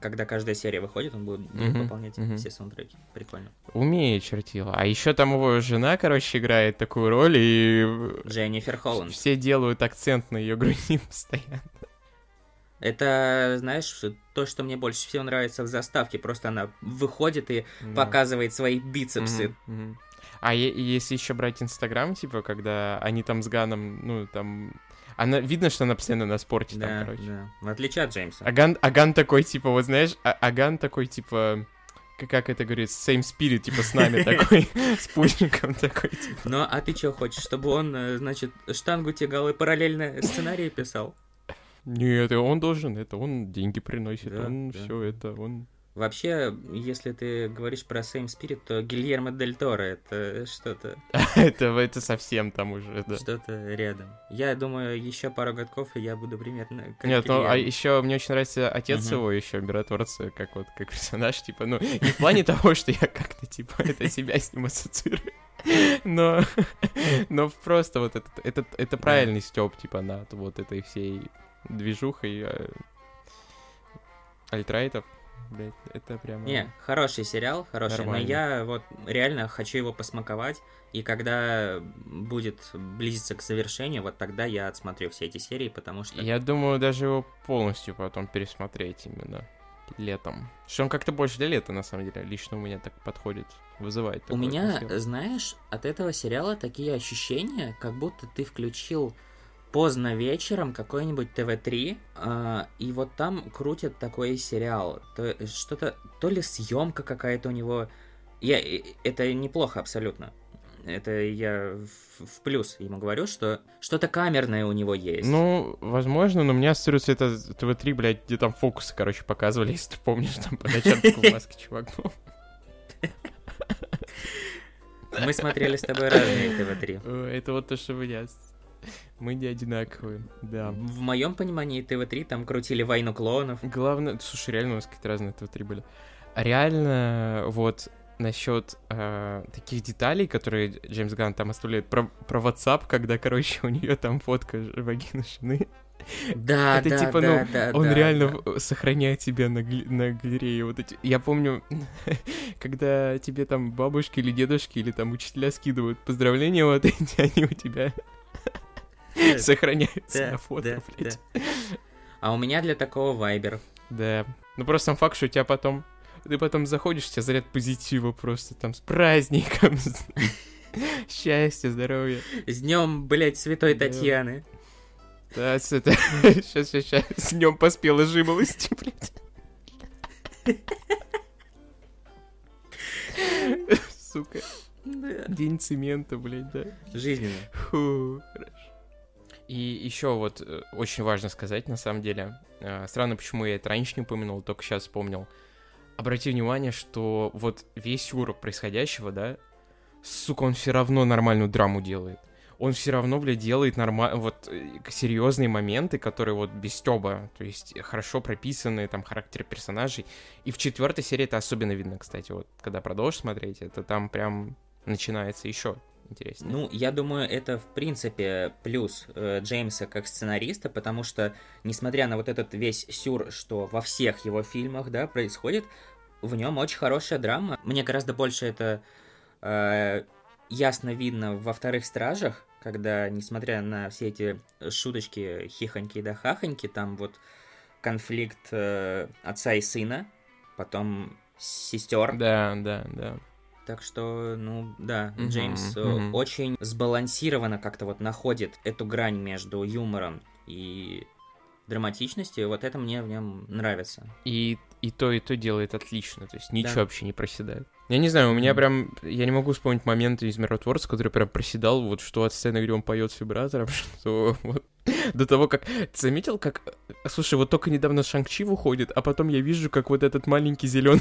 когда каждая серия выходит, он будет, Мгм, пополнять мгм. все саундтреки. Прикольно. Умеет чертила. А еще там его жена, короче, играет такую роль, и Дженнифер Холланд. все делают акцент на ее груди постоянно. Это, знаешь, то, что мне больше всего нравится в заставке. Просто она выходит и Да. показывает свои бицепсы. Мгм, мгм. А е- если еще брать Инстаграм, типа, когда они там с Ганом, ну, там... Она, видно, что она постоянно на спорте Да, там, короче. да. В отличие от Джеймса. Аган, Аган такой, типа, вот знаешь, А- Аган такой, типа, как, как это говорит, same spirit, типа, с нами такой, с пульчником такой, типа. Ну, а ты что хочешь, чтобы он, э, значит, штангу тягал и параллельно сценарий писал? Нет, он должен, это он деньги приносит, Да, он да. все это, он... Вообще, если ты говоришь про Same Spirit, то Гильермо Дель Торо это что-то это, это совсем там уже, да. что-то рядом. Я думаю, еще пару годков, и я буду примерно как Нет, ну а еще мне очень нравится отец его, еще миротворец, как вот как персонаж, типа, ну, не в плане того, что я как-то, типа, это себя с ним ассоциирую, но, но просто вот этот, этот, это правильный стёб, типа, над вот этой всей движухой э, альтрайтов, блядь, это прямо... Не, хороший сериал, хороший, Нормально. но я вот реально хочу его посмаковать, и когда будет близиться к завершению, вот тогда я отсмотрю все эти серии, потому что... Я думаю, даже его полностью потом пересмотреть именно летом. Что он как-то больше для лета, на самом деле, лично у меня так подходит, вызывает У меня, атмосферу. знаешь, от этого сериала такие ощущения, как будто ты включил поздно вечером какой-нибудь ТВ-3, а, и вот там крутят такой сериал. То, что-то, то ли съемка какая-то у него. Я, это неплохо абсолютно. Это я в, в плюс ему говорю, что что-то камерное у него есть. Ну, возможно, но у меня ассоциируется это с ТВ-3, блядь, где там фокусы, короче, показывали, если ты помнишь, там по ночам в маске чувак был. Мы смотрели с тобой разные ТВ-3. Э, Это вот то, что меня... Мы не одинаковые, да. В моем понимании ТВ-3 там крутили войну клоунов. Главное, слушай, реально у нас какие-то разные ТВ-3 были. Реально, вот насчет э, таких деталей, которые Джеймс Ганн там оставляет про, про WhatsApp, когда, короче, у нее там фотка вагины жены. Да, Это да, типа, да, ну, да, Он да, реально да. сохраняет тебя на, гале- на галерее. Вот эти... Я помню, когда тебе там бабушки или дедушки или там учителя скидывают поздравления, вот эти, они у тебя Да, на фото, блядь. А у меня для такого вайбер. Да. Ну просто сам факт, что у тебя потом... Ты потом заходишь, у тебя заряд позитива просто там с праздником. Счастья, здоровья. С днем, блядь, Святой. Татьяны. Да, с это... Сейчас, сейчас, сейчас. С днем поспела жимолости, блядь. Сука. Да. День цемента, блядь, да. Жизненно. Фу, хорошо. И еще вот э, очень важно сказать, на самом деле, э, странно, почему я это раньше не упомянул, только сейчас вспомнил. Обрати внимание, что вот весь урок происходящего, да, сука, он все равно нормальную драму делает. Он все равно, блядь, делает нормально, вот э, серьезные моменты, которые вот без стёба, то есть хорошо прописанные, там, характер персонажей. И в четвертой серии это особенно видно, кстати, вот, когда продолжишь смотреть, это там прям начинается еще интереснее. Ну, я думаю, это в принципе плюс э, Джеймса как сценариста, потому что, несмотря на вот этот весь сюр, что во всех его фильмах, да, происходит, в нем очень хорошая драма. Мне гораздо больше это э, ясно видно во вторых стражах, когда, несмотря на все эти шуточки, хихоньки да хахоньки, там вот конфликт э, отца и сына, потом сестер. Да, да, да. Так что, ну, да, Мгм, Джеймс э, мгм. очень сбалансированно как-то вот находит эту грань между юмором и драматичностью. Вот это мне в нем нравится. И, и то, и то делает отлично, то есть ничего Да. вообще не проседает. Я не знаю, у меня прям... Я не могу вспомнить моменты из Миротворца, который прям проседал, вот что от сцены, где он поет с вибратором, что вот до того, как... Ты заметил, как... Слушай, вот только недавно Шанг-Чи выходит, а потом я вижу, как вот этот маленький зеленый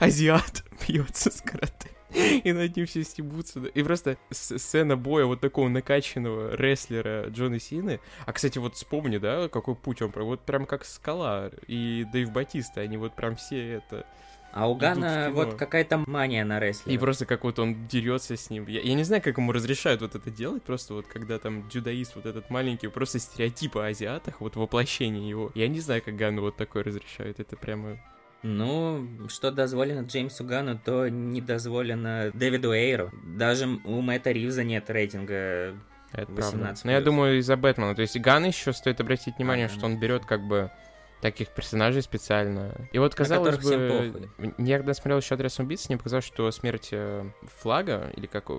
азиат бьется с карате. И над ним все стебутся. И просто сцена боя вот такого накачанного рестлера Джона Сины. А, кстати, вот вспомни, да, какой путь он про... Вот прям как Скала и Дэйв Батиста, они вот прям все это... А у Гана вот какая-то мания на И рестлеров. просто как вот он дерется с ним. Я, я не знаю, как ему разрешают вот это делать, просто вот когда там дзюдоист вот этот маленький, просто стереотипы о азиатах, вот воплощение его. Я не знаю, как Гану вот такое разрешают, это прямо... Ну, что дозволено Джеймсу Гану, то не дозволено Дэвиду Эйру. Даже у Мэтта Ривза нет рейтинга Это правда. 18 Но я плюс. думаю, из-за Бэтмена. То есть Ган еще стоит обратить внимание, да. что он берет как бы таких персонажей специально. И вот казалось бы, я когда смотрел еще «Адрес убийц», мне показалось, что смерть э, Флага, или как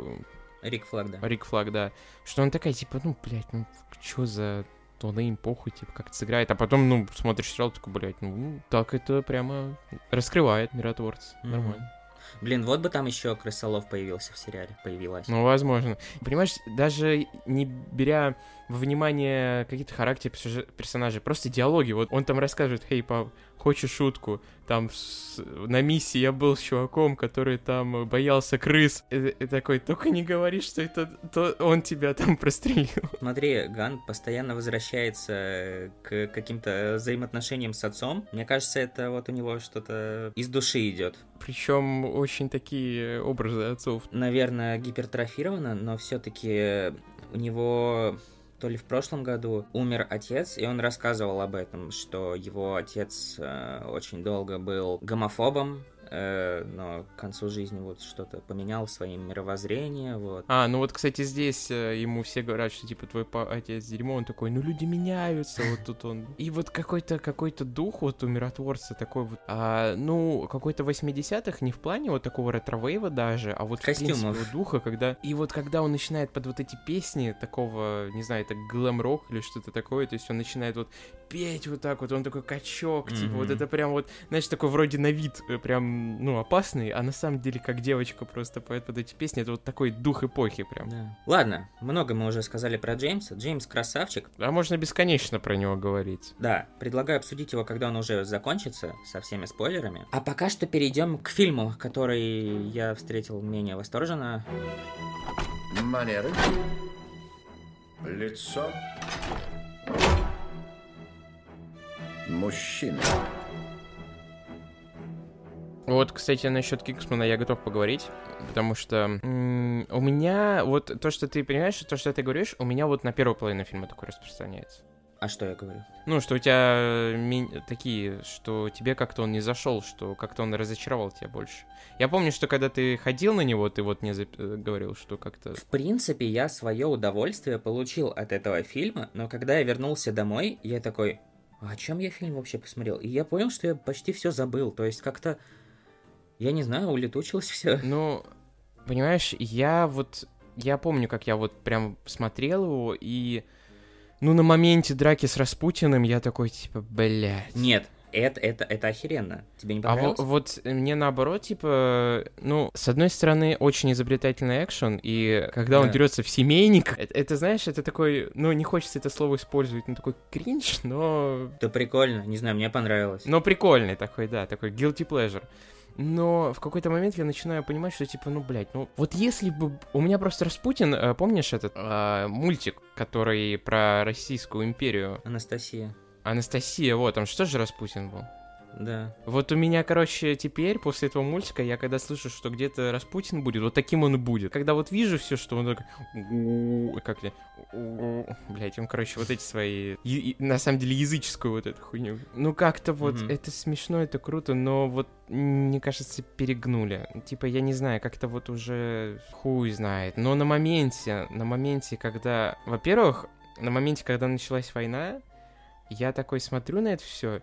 Рик Флаг, да. Рик Флаг, да, что он такая, типа, ну, блядь, ну, чё за то им похуй, типа, как это сыграет. А потом, ну, смотришь сериал, такой, блядь, ну, так это прямо раскрывает миротворца. Мгм. Нормально. Блин, вот бы там еще крысолов появился в сериале. Появилась. Ну, возможно. Понимаешь, даже не беря во внимание какие-то характеры персонажей, просто диалоги. Вот он там рассказывает, хей, пап, хочешь шутку? Там с- на миссии я был с чуваком, который там боялся крыс. И, и такой, только не говори, что это то он тебя там прострелил. Смотри, Ган постоянно возвращается к каким-то взаимоотношениям с отцом. Мне кажется, это вот у него что-то из души идет. Причем очень такие образы отцов. Наверное, гипертрофировано, но все-таки у него то ли в прошлом году умер отец, и он рассказывал об этом, что его отец э, очень долго был гомофобом, э, но к концу жизни вот что-то поменял в своем мировоззрении, вот. А, ну вот, кстати, здесь э, ему все говорят, что типа твой отец дерьмо, он такой, ну люди меняются, вот тут он. И вот какой-то какой-то дух вот у миротворца такой вот, а, ну, какой-то 80-х, не в плане вот такого ретро-вейва даже, а вот в принципе Костюмов. духа, когда... И вот когда он начинает под вот эти песни такого, не знаю, это глэм-рок или что-то такое, то есть он начинает вот петь вот так вот, он такой качок, типа, вот это прям вот, знаешь, такой вроде на вид э, ну, опасный, а на самом деле как девочка просто поет под эти песни, это вот такой дух эпохи прям. Да. Ладно, много мы уже сказали про Джеймса. Джеймс красавчик. А можно бесконечно про него говорить. Да, предлагаю обсудить его, когда он уже закончится, со всеми спойлерами. А пока что перейдем к фильму, который я встретил менее восторженно. Манеры. Лицо. Мужчина. Вот, кстати, насчет Кингсмана я готов поговорить, потому что м, у меня вот то, что ты понимаешь, то, что ты говоришь, у меня вот на первую половину фильма такое распространяется. А что я говорю? Ну, что у тебя ми- такие, что тебе как-то он не зашел, что как-то он разочаровал тебя больше. Я помню, что когда ты ходил на него, ты вот мне зап- э, говорил, что как-то... В принципе, я свое удовольствие получил от этого фильма, но когда я вернулся домой, я такой, а о чем я фильм вообще посмотрел? И я понял, что я почти все забыл. То есть как-то, я не знаю, улетучилось все. Ну, понимаешь, я вот... Я помню, как я вот прям смотрел его, и... Ну, на моменте драки с Распутиным я такой, типа, блядь. Нет, это, это, это охеренно. Тебе не А во- понравилось? вот мне наоборот, типа, ну, с одной стороны, очень изобретательный экшен, и когда он Да. дерется в семейник, это, это, знаешь, это такой, ну, не хочется это слово использовать, ну, такой кринж, но... Да прикольно, не знаю, мне понравилось. Но прикольный такой, да, такой guilty pleasure. Но в какой-то момент я начинаю понимать, что типа, ну, блядь, ну, вот если бы... У меня просто Распутин, э, помнишь этот э, мультик, который про Российскую империю? Анастасия, Анастасия, вот, там что же Распутин был? Да. Вот у меня, короче, теперь, после этого мультика, я когда слышу, что где-то Распутин будет, вот таким он и будет. Когда вот вижу все, что он такой... Как ли? Блять, он, короче, вот эти свои... и- и- На самом деле, языческую вот эту хуйню. Ну, как-то вот, это смешно, это круто, но вот, мне кажется, перегнули. Типа, я не знаю, как-то вот уже хуй знает. Но на моменте, на моменте, когда... Во-первых, на моменте, когда началась война, я такой смотрю на это все,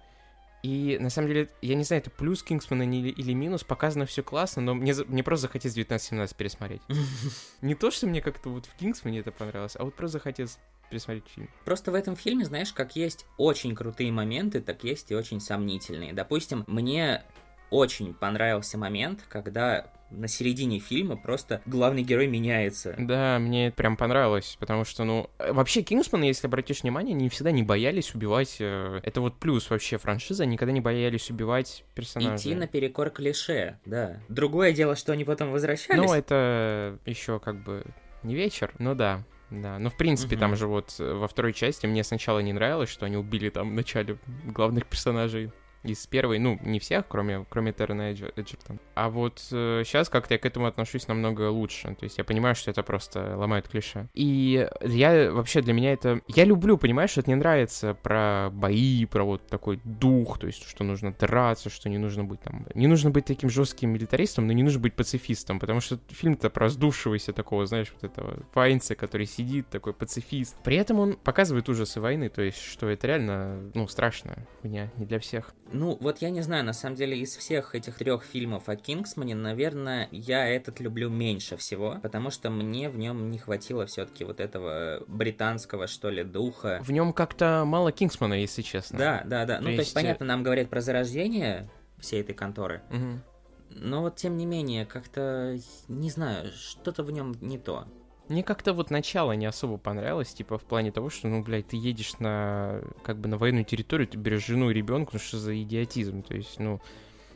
и на самом деле, я не знаю, это плюс Кингсмана или, или минус, показано все классно, но мне, мне просто захотелось 19-17 пересмотреть. Не то, что мне как-то вот в Кингсмане это понравилось, а вот просто захотелось пересмотреть фильм. Просто в этом фильме, знаешь, как есть очень крутые моменты, так есть и очень сомнительные. Допустим, мне очень понравился момент, когда на середине фильма просто главный герой меняется. Да, мне это прям понравилось, потому что, ну, э, вообще Кингсманы, если обратишь внимание, они всегда не боялись убивать, э, это вот плюс вообще франшизы, они никогда не боялись убивать персонажей. Идти наперекор клише, да. Другое дело, что они потом возвращались. Ну, это еще как бы не вечер, но да. Да, ну в принципе Мгм. там же вот э, во второй части мне сначала не нравилось, что они убили там в начале главных персонажей из первой, ну, не всех, кроме, кроме Террена Эдж- Эджертона. А вот сейчас как-то я к этому отношусь намного лучше. То есть я понимаю, что это просто ломает клише. И я вообще для меня это... Я люблю, понимаешь, что это мне нравится про бои, про вот такой дух, то есть что нужно драться, что не нужно быть там... Не нужно быть таким жестким милитаристом, но не нужно быть пацифистом, потому что фильм-то про сдувшегося такого, знаешь, вот этого пайнца, который сидит, такой пацифист. При этом он показывает ужасы войны, то есть что это реально, ну, страшно. Меня не для всех. Ну, вот я не знаю, на самом деле, из всех этих трех фильмов о Кингсмане, наверное, я этот люблю меньше всего, потому что мне в нем не хватило все-таки вот этого британского, что ли, духа. В нем как-то мало Кингсмана, если честно. Да, да, да. То ну, то есть, есть, понятно, нам говорят про зарождение всей этой конторы, Мгм. но вот тем не менее, как-то, не знаю, что-то в нем не то. Мне как-то вот начало не особо понравилось, типа в плане того, что, ну, блядь, ты едешь на, как бы на военную территорию, ты берешь жену и ребенка, ну что за идиотизм, то есть, ну,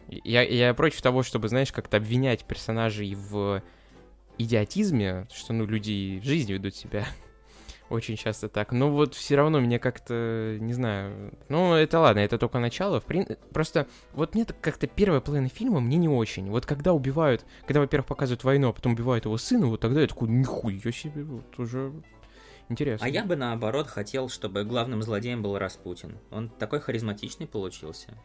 я, я против того, чтобы, знаешь, как-то обвинять персонажей в идиотизме, что, ну, люди в жизни ведут себя очень часто так, но вот все равно мне как-то, не знаю, ну, это ладно, это только начало, в прин- просто вот мне как-то первая половина фильма мне не очень, вот когда убивают, когда, во-первых, показывают войну, а потом убивают его сына, вот тогда я такой, нихуя себе, вот уже интересно. А я бы наоборот хотел, чтобы главным злодеем был Распутин. Он такой харизматичный получился.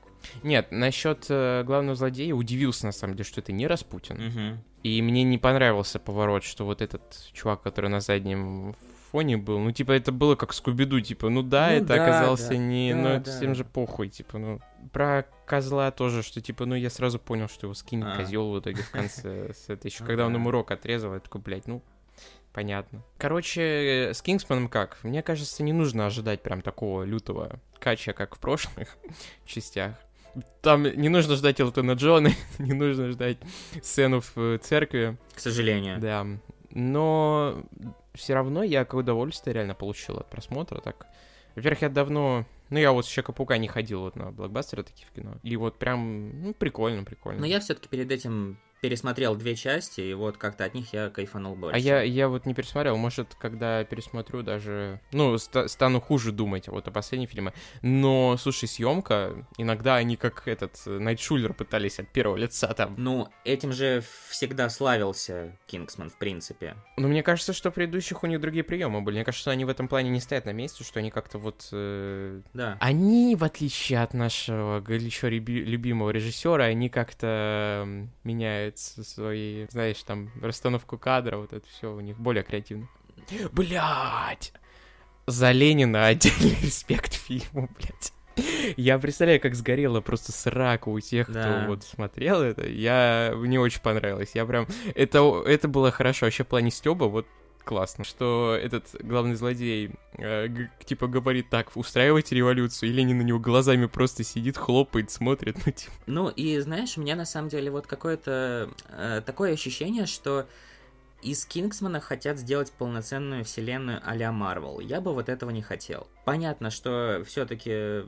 Нет, насчет э, главного злодея удивился, на самом деле, что это не Распутин. Мгм. И мне не понравился поворот, что вот этот чувак, который на заднем фоне был, ну, типа, это было как Скуби-Ду, типа, ну да, Ну это да, оказался да, не... да, ну, это да. всем же похуй, типа, ну... Про козла тоже, что, типа, ну, я сразу понял, что его скинет А. козел в итоге в конце. с этой еще Ну когда он ему рог отрезал, я такой, блядь, ну, понятно. Короче, с Кингсманом как? Мне кажется, не нужно ожидать прям такого лютого кача, как в прошлых частях. Там не нужно ждать Элтона Джона, не нужно ждать сцену в церкви. К сожалению. Да, но все равно я какое удовольствие реально получил от просмотра. Так, во-первых, я давно, ну я вот с Человека-паука не ходил вот на блокбастеры такие в кино, и вот прям, ну прикольно, прикольно. Но я все-таки перед этим пересмотрел две части, и вот как-то от них я кайфанул больше. А я, я вот не пересмотрел, может, когда пересмотрю даже, ну, ста- стану хуже думать вот о последнем фильме. Но, слушай, съемка, иногда они как этот э, Найтшулер пытались от первого лица там. Ну, этим же всегда славился Кингсман, в принципе. Но мне кажется, что предыдущих у них другие приемы были. Мне кажется, что они в этом плане не стоят на месте, что они как-то вот э, Да. Они, в отличие от нашего люби- любимого режиссера, они как-то м, меняют свои, знаешь, там, расстановку кадра, вот это все у них более креативно. Блять! За Ленина отдельный респект фильму, блядь. Я представляю, как сгорела просто срака у тех, Да. кто вот смотрел это. Я... Мне очень понравилось. Я прям... Это, это было хорошо. Вообще в плане Стёба вот классно, что этот главный злодей э, типа говорит так, устраивайте революцию, и Ленин на него глазами просто сидит, хлопает, смотрит, ну типа... Ну, и знаешь, у меня на самом деле вот какое-то э, такое ощущение, что из Кингсмана хотят сделать полноценную вселенную а-ля Марвел. Я бы вот этого не хотел. Понятно, что все-таки,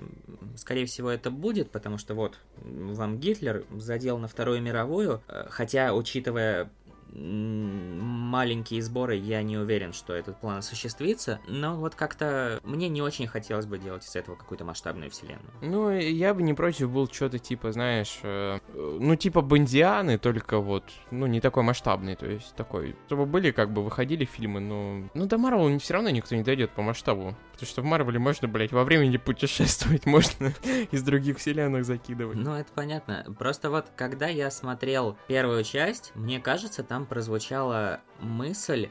скорее всего, это будет, потому что вот вам Гитлер задел на Вторую мировую, э, хотя, учитывая маленькие сборы, я не уверен, что этот план осуществится, но вот как-то мне не очень хотелось бы делать из этого какую-то масштабную вселенную. Ну, я бы не против был что-то типа, знаешь, э, ну типа Бондианы, только вот, ну не такой масштабный, то есть такой, чтобы были как бы выходили фильмы, но... Ну до Марвела все равно никто не дойдет по масштабу, потому что в Марвеле можно, блядь, во времени путешествовать, можно из других вселенных закидывать. Ну, это понятно. Просто вот, когда я смотрел первую часть, мне кажется, там прозвучала мысль,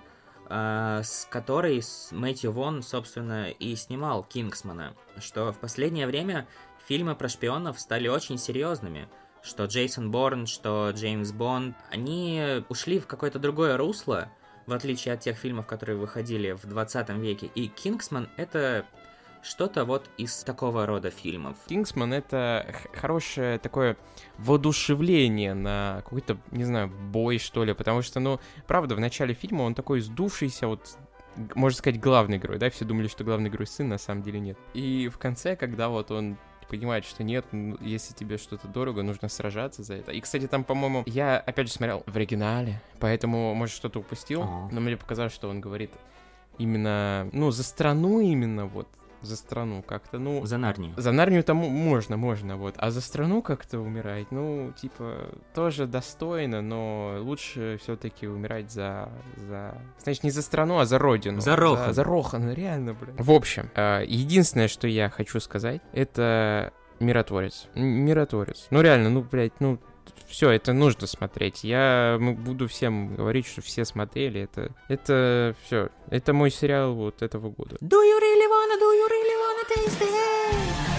а, с которой Мэтью Вон, собственно, и снимал Кингсмана, что в последнее время фильмы про шпионов стали очень серьезными. Что Джейсон Борн, что Джеймс Бонд, они ушли в какое-то другое русло, в отличие от тех фильмов, которые выходили в 20 веке. И Кингсман это что-то вот из такого рода фильмов. Кингсман это хорошее такое воодушевление на какой-то, не знаю, бой, что ли, потому что, ну, правда, в начале фильма он такой сдувшийся, вот, можно сказать, главный герой, да, все думали, что главный герой сын, на самом деле нет. И в конце, когда вот он понимает, что нет, ну, если тебе что-то дорого, нужно сражаться за это. И, кстати, там, по-моему, я, опять же, смотрел в оригинале, поэтому, может, что-то упустил, Ага. но мне показалось, что он говорит именно, ну, за страну именно, вот, за страну как-то, ну... За Нарнию. За Нарнию там можно, можно, вот. А за страну как-то умирать, ну, типа, тоже достойно, но лучше все-таки умирать за, за... Значит, не за страну, а за родину. За Рохан. За, за Рохан, реально, блин. В общем, э, единственное, что я хочу сказать, это Миротворец. Миротворец. Ну, реально, ну, блядь, ну, все, это нужно смотреть. Я буду всем говорить, что все смотрели. Это, это все. Это мой сериал вот этого года. Do you really wanna, do you really wanna taste it?